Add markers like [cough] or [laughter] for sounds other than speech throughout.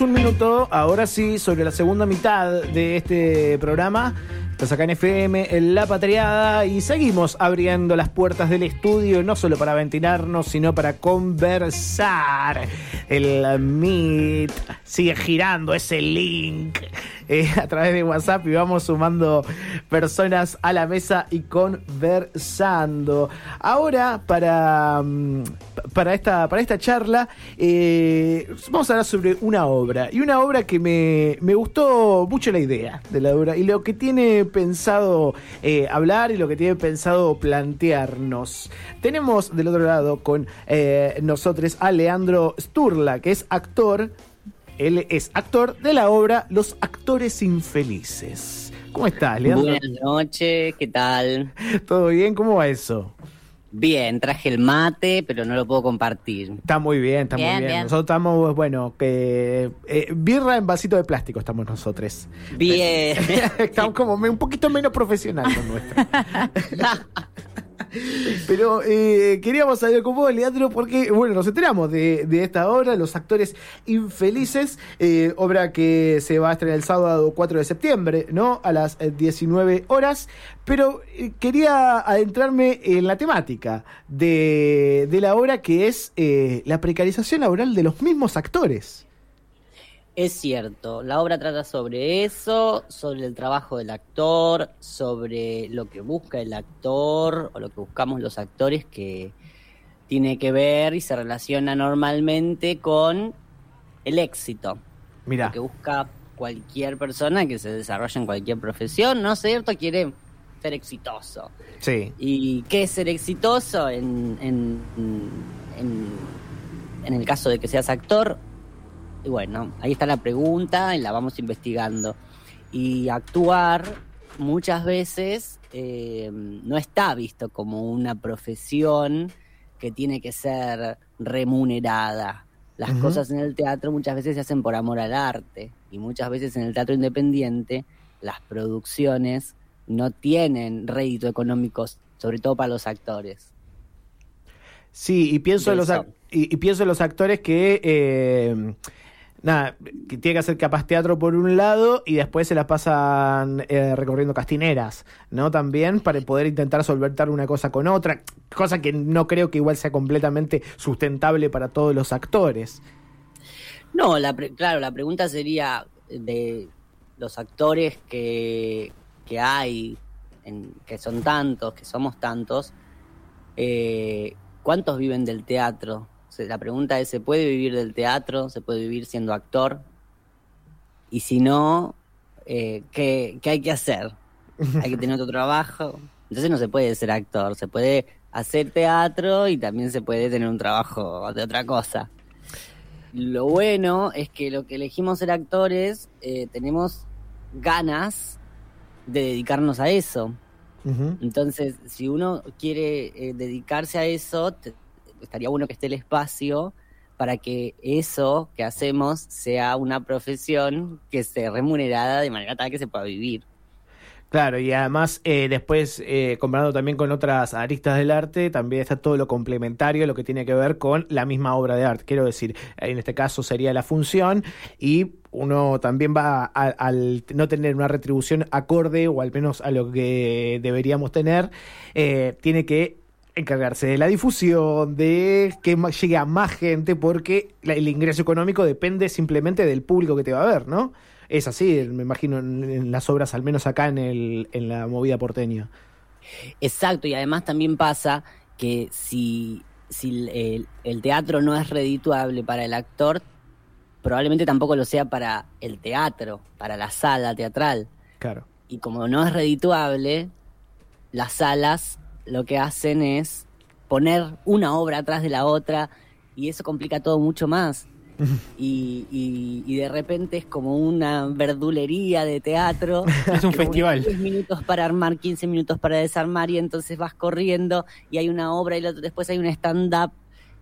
un minuto. Ahora sí, sobre la segunda mitad de este programa. Estás acá en FM, en La Patriada, y seguimos abriendo las puertas del estudio, no solo para ventilarnos, sino para conversar. El Meet sigue girando ese link eh, a través de WhatsApp y vamos sumando personas a la mesa y conversando. Ahora, para, mm, para, esta, para esta charla, eh, vamos a hablar sobre una obra. Y una obra que me, me gustó mucho la idea de la obra y lo que tiene pensado eh, hablar y lo que tiene pensado plantearnos. Tenemos del otro lado con nosotros a Leandro Sturla, que es actor él es actor de la obra Los Actores Infelices. ¿Cómo estás, Leandro? Buenas noches, ¿qué tal? ¿Todo bien? ¿Cómo va eso? Bien, traje el mate, pero no lo puedo compartir. Está muy bien, está muy bien. Nosotros estamos, bueno, que eh, birra en vasito de plástico estamos nosotros. Bien. [laughs] estamos como un poquito menos profesional con nuestra. [laughs] [laughs] Pero eh, queríamos saber con vos, Leandro, porque, bueno, nos enteramos de, esta obra, Los Actores Infelices, eh, obra que se va a estrenar el sábado 4 de septiembre, ¿no? A las 19 eh, horas. Pero quería adentrarme en la temática de, de la obra, que es la precarización laboral de los mismos actores. Es cierto, la obra trata sobre eso, sobre el trabajo del actor, sobre lo que busca el actor o lo que buscamos los actores que tiene que ver y se relaciona normalmente con el éxito. Mira. Lo que busca cualquier persona que se desarrolle en cualquier profesión, ¿no es cierto? Quiere ser exitoso. Sí. ¿Y qué es ser exitoso en, en, en, en el caso de que seas actor? Y bueno, ahí está la pregunta y la vamos investigando. Y actuar muchas veces eh, no está visto como una profesión que tiene que ser remunerada. Las cosas en el teatro muchas veces se hacen por amor al arte y muchas veces en el teatro independiente las producciones no tienen rédito económico, sobre todo para los actores. Sí, y pienso, en los, y, pienso en los actores que... Eh, nada, que tiene que hacer capaz teatro por un lado y después se las pasan eh, recorriendo castineras, ¿no? También para poder intentar solventar una cosa con otra, cosa que no creo que igual sea completamente sustentable para todos los actores. No, la claro, la pregunta sería de los actores que, que hay, en, que son tantos, que somos tantos, eh, ¿cuántos viven del teatro? La pregunta es, ¿se puede vivir del teatro? ¿Se puede vivir siendo actor? Y si no, eh, ¿qué, hay que hacer? Hay que tener otro trabajo. Entonces no se puede ser actor, se puede hacer teatro y también se puede tener un trabajo de otra cosa. Lo bueno es que lo que elegimos ser actores, eh, tenemos ganas de dedicarnos a eso. Entonces, si uno quiere eh, dedicarse a eso, estaría bueno que esté el espacio para que eso que hacemos sea una profesión que esté remunerada de manera tal que se pueda vivir. Claro, y además eh, después, eh, comparando también con otras aristas del arte, también está todo lo complementario, lo que tiene que ver con la misma obra de arte. Quiero decir, en este caso sería la función y uno también va al no tener una retribución acorde o al menos a lo que deberíamos tener, eh, tiene que encargarse de la difusión, de que llegue a más gente, porque el ingreso económico depende simplemente del público que te va a ver, ¿no? Es así, me imagino, en, las obras, al menos acá en, el, en la movida porteña. Exacto, y además también pasa que si, si el, el teatro no es redituable para el actor, probablemente tampoco lo sea para el teatro, para la sala teatral. Claro. Y como no es redituable, las salas lo que hacen es poner una obra atrás de la otra y eso complica todo mucho más. [laughs] Y, y, de repente es como una verdulería de teatro. [laughs] es un festival. 10 minutos para armar, 15 minutos para desarmar y entonces vas corriendo y hay una obra y después hay un stand-up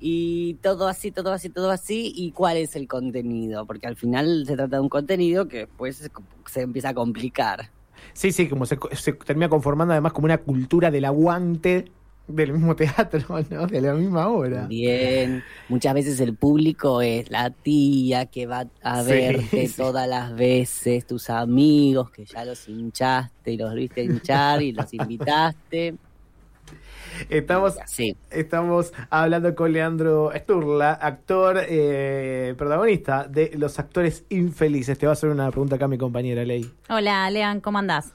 y todo así, todo así, todo así. ¿Y cuál es el contenido? Porque al final se trata de un contenido que después se empieza a complicar. Sí, sí, como se, termina conformando además como una cultura del aguante del mismo teatro, [laughs] ¿no? De la misma obra. Bien. Muchas veces el público es la tía que va a Sí, verte sí. todas las veces, tus amigos que ya los hinchaste y los viste hinchar y los [laughs] invitaste. Estamos, Sí. estamos hablando con Leandro Sturla, actor, eh, protagonista de Los Actores Infelices. Te va a hacer una pregunta acá mi compañera Ley. Hola, Lean, ¿cómo andás?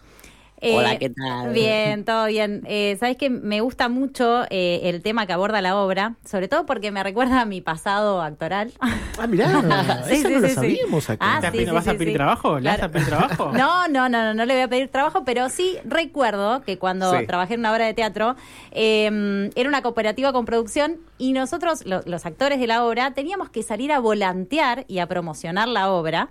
Eh, Hola, ¿qué tal? Bien, todo bien. Eh, Sabes que me gusta mucho eh, el tema que aborda la obra, sobre todo porque me recuerda a mi pasado actoral. Ah, mirá, [laughs] Sí, eso sí, no lo sí, sabíamos acá. Ah, ¿Estás sí, pidiendo- sí, ¿Vas a pedir sí. trabajo? ¿Le vas a pedir trabajo? [laughs] No, no, no, no, no le voy a pedir trabajo, pero sí recuerdo que cuando Sí. trabajé en una obra de teatro, eh, era una cooperativa con producción y nosotros, lo- los actores de la obra, teníamos que salir a volantear y a promocionar la obra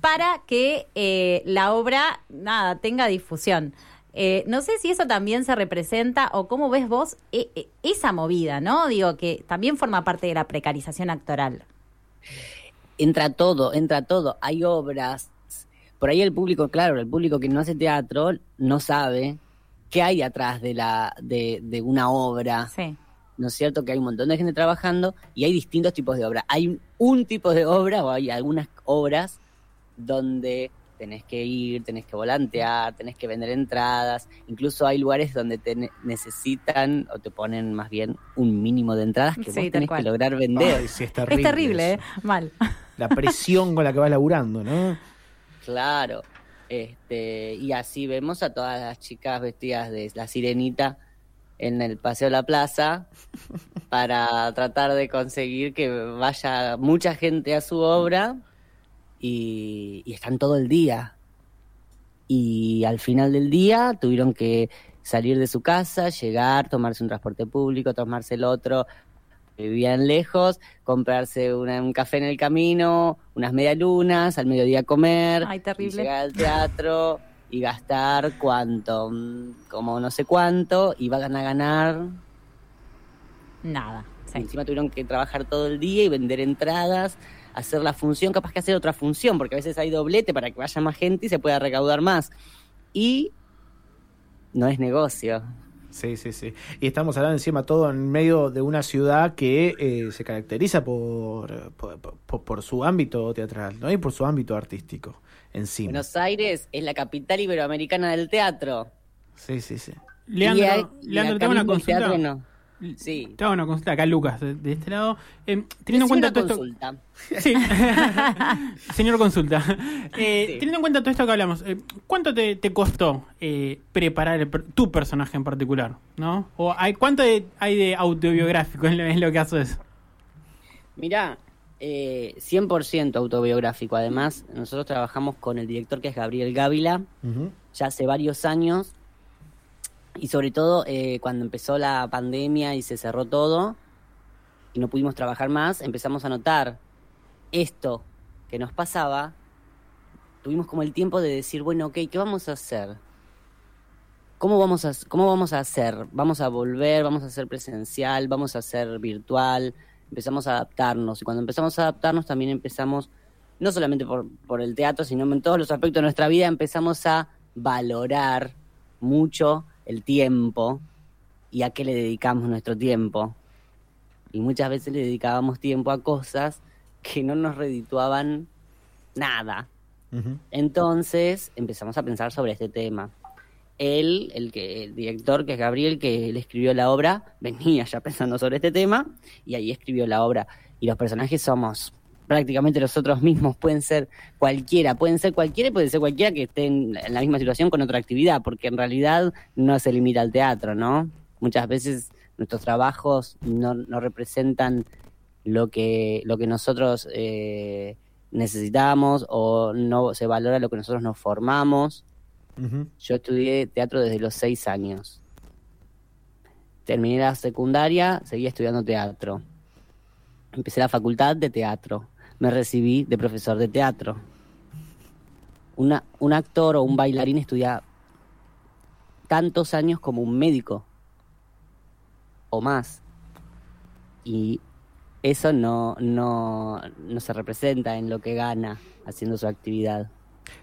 para que eh, la obra, nada, tenga difusión. Eh, no sé si eso también se representa o cómo ves vos eh, esa movida, ¿no? Digo, que también forma parte de la precarización actoral. entra todo, entra todo. Hay obras. Por ahí el público, claro, el público que no hace teatro no sabe qué hay atrás de la de, de una obra. Sí. ¿No es cierto? Que hay un montón de gente trabajando y hay distintos tipos de obra. Hay un tipo de obra o hay algunas obras donde tenés que ir, tenés que volantear, tenés que vender entradas. Incluso hay lugares donde te ne- necesitan o te ponen más bien un mínimo de entradas que Sí, vos tenés cual. que lograr vender. Ay, sí, es terrible. Es terrible. ¿eh? Mal. [laughs] La presión con la que vas laburando, ¿no? Claro. Este, y así vemos a todas las chicas vestidas de la sirenita en el Paseo de la Plaza para tratar de conseguir que vaya mucha gente a su obra y, y están todo el día. Y al final del día tuvieron que salir de su casa, llegar, tomarse un transporte público, tomarse el otro, vivían lejos, comprarse una- un café en el camino, unas medialunas, al mediodía comer, Ay, terrible. y llegar al teatro y gastar cuánto, como no sé cuánto, y van a ganar. Nada. sí. Encima tuvieron que trabajar todo el día y vender entradas, hacer la función, capaz que hacer otra función, porque a veces hay doblete para que vaya más gente y se pueda recaudar más. Y no es negocio. Sí, sí, sí. Y estamos hablando encima todo en medio de una ciudad que eh, se caracteriza por, por, por- por su ámbito teatral, ¿no? Y por su ámbito artístico encima. Buenos Aires es la capital iberoamericana del teatro. Sí, sí, sí. Leandro, Y hay- y Leandro, acá te hago una consulta. teatro no. Sí. Te hago una consulta acá, Lucas, de, de este lado. Eh, teniendo en cuenta una todo esto. consulta. [laughs] Sí. [laughs] Señor consulta. Eh, Sí. Teniendo en cuenta todo esto que hablamos, eh, ¿cuánto te, te costó eh, preparar el tu personaje en particular? ¿no? ¿O hay, cuánto de- hay de autobiográfico en lo, en lo que haces? Mirá, eh, 100% autobiográfico. Además, nosotros trabajamos con el director que es Gabriel Gávila ya hace varios años. Y sobre todo eh, cuando empezó la pandemia y se cerró todo y no pudimos trabajar más, empezamos a notar esto que nos pasaba. Tuvimos como el tiempo de decir, bueno, ok, ¿qué vamos a hacer? ¿Cómo vamos a, cómo vamos a hacer? ¿Vamos a volver? ¿Vamos a hacer presencial? ¿Vamos a hacer virtual? Empezamos a adaptarnos. Y cuando empezamos a adaptarnos también empezamos, no solamente por, por el teatro, sino en todos los aspectos de nuestra vida, empezamos a valorar mucho el tiempo y a qué le dedicamos nuestro tiempo. Y muchas veces le dedicábamos tiempo a cosas que no nos redituaban nada. Entonces empezamos a pensar sobre este tema. Él, el, que, el director, que es Gabriel, que él escribió la obra, venía ya pensando sobre este tema y ahí escribió la obra. Y los personajes somos prácticamente nosotros mismos, pueden ser cualquiera, pueden ser cualquiera y puede ser cualquiera que esté en, la misma situación con otra actividad, porque en realidad no se limita al teatro, ¿no? Muchas veces nuestros trabajos no, no representan lo que, lo que nosotros eh, necesitamos o no se valora lo que nosotros nos formamos. Yo estudié teatro desde los seis años. Terminé la secundaria, seguí estudiando teatro. Empecé la facultad de teatro. Me recibí de profesor de teatro. Una, un actor o un bailarín estudia tantos años como un médico o más. Y eso no, no, no se representa en lo que gana haciendo su actividad.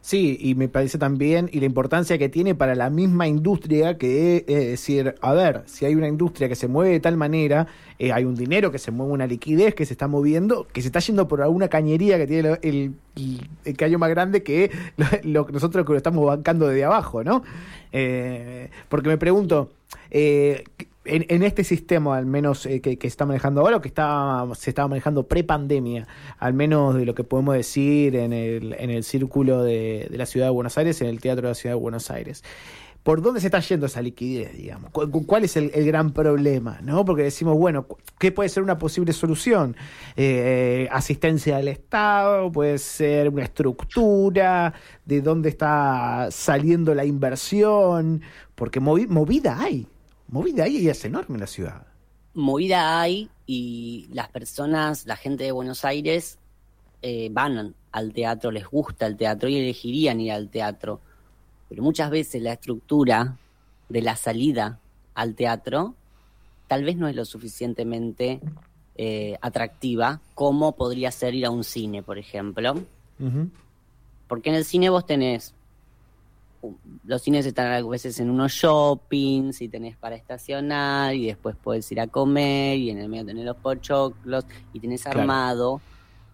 Sí, y me parece también, y la importancia que tiene para la misma industria, que es decir, a ver, si hay una industria que se mueve de tal manera, eh, hay un dinero que se mueve, una liquidez que se está moviendo, que se está yendo por alguna cañería que tiene el, el, más grande que lo, lo, nosotros que lo estamos bancando desde abajo, ¿no? Eh, porque me pregunto, eh, en, este sistema, al menos eh, que, que, está manejando ahora, o que está, se estaba manejando pre-pandemia, al menos de lo que podemos decir en el, en el círculo de, la ciudad de Buenos Aires, en el teatro de la ciudad de Buenos Aires. ¿Por dónde se está yendo esa liquidez, digamos? ¿Cuál es el, el gran problema? ¿no? Porque decimos, bueno, ¿qué puede ser una posible solución? Eh, asistencia del Estado, puede ser una estructura, de dónde está saliendo la inversión, porque movi movida hay movida hay y es enorme en la ciudad. Movida hay y las personas, la gente de Buenos Aires eh, van al teatro, les gusta el teatro y elegirían ir al teatro. Pero muchas veces la estructura de la salida al teatro tal vez no es lo suficientemente eh, atractiva como podría ser ir a un cine, por ejemplo. Uh -huh. Porque en el cine vos tenés los cines están a veces en unos shoppings y tenés para estacionar y después puedes ir a comer y en el medio tenés los pochoclos y tenés claro. armado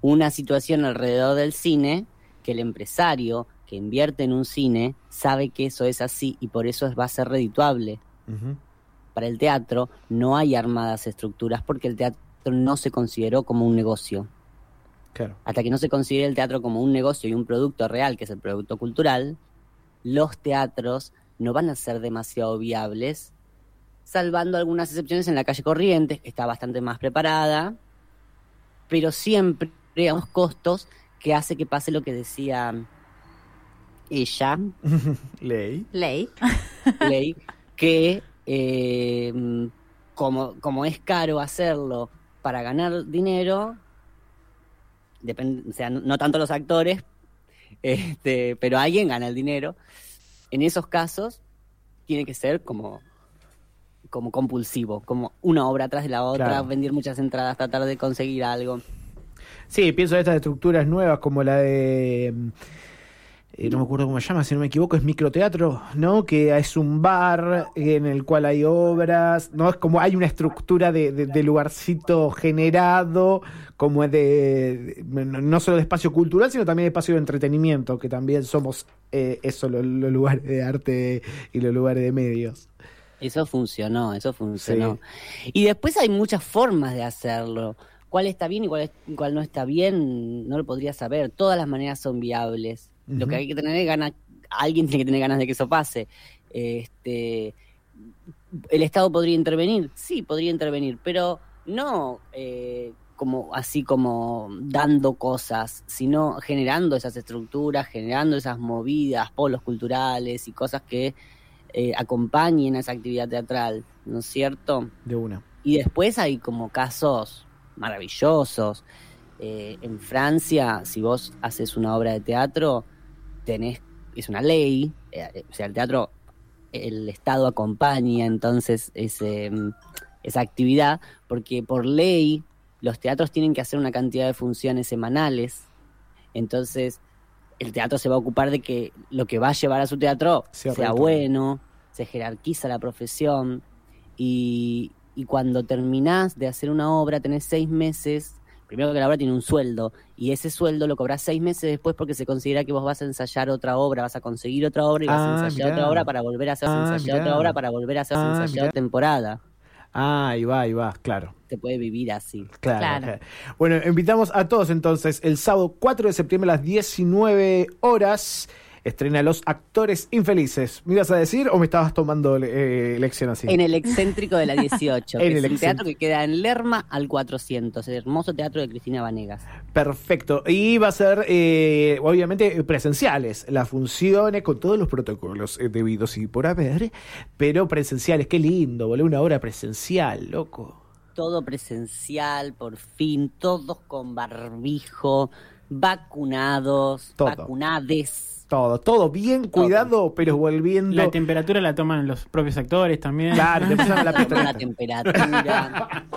una situación alrededor del cine que el empresario que invierte en un cine sabe que eso es así y por eso va a ser redituable. Uh -huh. Para el teatro no hay armadas estructuras porque el teatro no se consideró como un negocio. Claro. Hasta que no se considere el teatro como un negocio y un producto real, que es el producto cultural, los teatros no van a ser demasiado viables, salvando algunas excepciones en la calle Corrientes, que está bastante más preparada, pero siempre a unos costos que hace que pase lo que decía ella. [laughs] Ley. Ley. [laughs] Ley, que eh, como, como es caro hacerlo para ganar dinero, depende, o sea, no, no tanto los actores, este, pero alguien gana el dinero. En esos casos tiene que ser como, como compulsivo, como una obra atrás de la otra, claro. vender muchas entradas, tratar de conseguir algo. Sí, pienso en estas estructuras nuevas como la de eh, no me acuerdo cómo se llama, si no me equivoco, es microteatro, ¿no? Que es un bar en el cual hay obras, ¿no? Es como hay una estructura de, de, de lugarcito generado, como de, de, no solo de espacio cultural, sino también de espacio de entretenimiento, que también somos eh, eso, los, los, lugares de arte y los lugares de medios. Eso funcionó, eso funcionó. Sí. Y después hay muchas formas de hacerlo. Cuál está bien y cuál, es, cuál no está bien, no lo podría saber. Todas las maneras son viables. Uh -huh. Lo que hay que tener es ganas, alguien tiene que tener ganas de que eso pase. Este, ¿El Estado podría intervenir? Sí, podría intervenir, pero no eh, como así como dando cosas, sino generando esas estructuras, generando esas movidas, polos culturales y cosas que eh, acompañen a esa actividad teatral, ¿no es cierto? De una. Y después hay como casos maravillosos. Eh, en Francia, si vos haces una obra de teatro, tenés, es una ley, eh, o sea, el teatro, el Estado acompaña entonces ese, esa actividad, porque por ley los teatros tienen que hacer una cantidad de funciones semanales, entonces el teatro se va a ocupar de que lo que va a llevar a su teatro sea bueno, se jerarquiza la profesión y, y cuando terminás de hacer una obra tenés seis meses primero que la obra tiene un sueldo y ese sueldo lo cobras seis meses después porque se considera que vos vas a ensayar otra obra, vas a conseguir otra obra y vas ah, a ensayar mirá. otra obra para volver a hacer ah, ensayar mirá. otra obra para volver a hacer ah, ensayar temporada. Ah, ahí va, ahí va, claro. Se puede vivir así. Claro, claro. claro. Bueno, invitamos a todos entonces el sábado 4 de septiembre a las 19 horas estrena Los Actores Infelices. ¿Me ibas a decir o me estabas tomando eh, lección así? En el excéntrico de la 18, [laughs] en el es un teatro que queda en Lerma al 400, el hermoso teatro de Cristina Vanegas. Perfecto. Y va a ser, eh, obviamente, presenciales las funciones con todos los protocolos eh, debidos y por haber, pero presenciales. Qué lindo, boludo, una hora presencial, loco. Todo presencial, por fin, todos con barbijo, vacunados, Todo. vacunades todo, todo bien cuidado, todo. pero volviendo. La temperatura la toman los propios actores también. Claro, te pasan la, la temperatura. [laughs]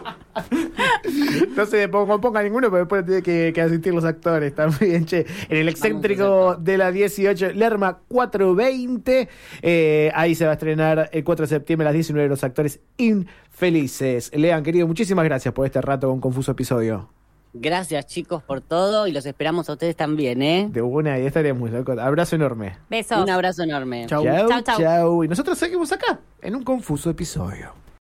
No se ponga, ponga ninguno, pero después tiene que, que asistir los actores también, che. En el excéntrico de la 18, Lerma 420. eh, ahí se va a estrenar el 4 de septiembre a las 19 los actores infelices. Lean, querido, muchísimas gracias por este rato con Confuso Episodio. Gracias chicos por todo y los esperamos a ustedes también, ¿eh? De una, y estaremos. loco. Abrazo enorme. Besos. Un abrazo enorme. Chau. Chau, Chau, chau. chau. Y nosotros seguimos acá, en un Confuso Episodio.